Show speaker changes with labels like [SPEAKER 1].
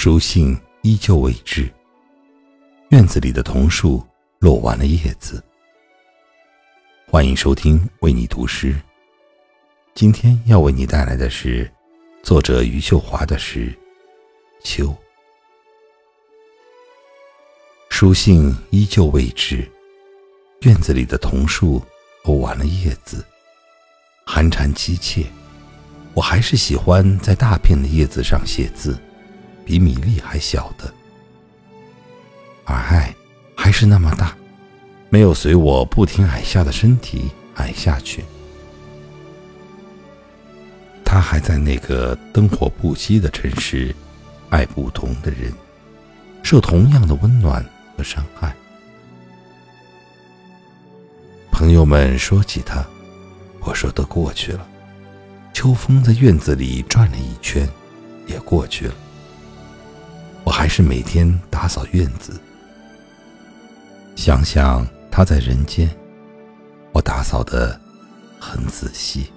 [SPEAKER 1] 书信依旧未至，院子里的桐树落完了叶子。欢迎收听为你读诗，今天要为你带来的是作者余秀华的诗《秋》。书信依旧未至，院子里的桐树落完了叶子，寒蝉凄切。我还是喜欢在大片的叶子上写字。比米粒还小的，而爱还是那么大，没有随我不停矮下的身体矮下去。他还在那个灯火不息的城市，爱不同的人，受同样的温暖和伤害。朋友们说起他，我说都过去了。秋风在院子里转了一圈，也过去了。还是每天打扫院子。想想他在人间，我打扫的很仔细。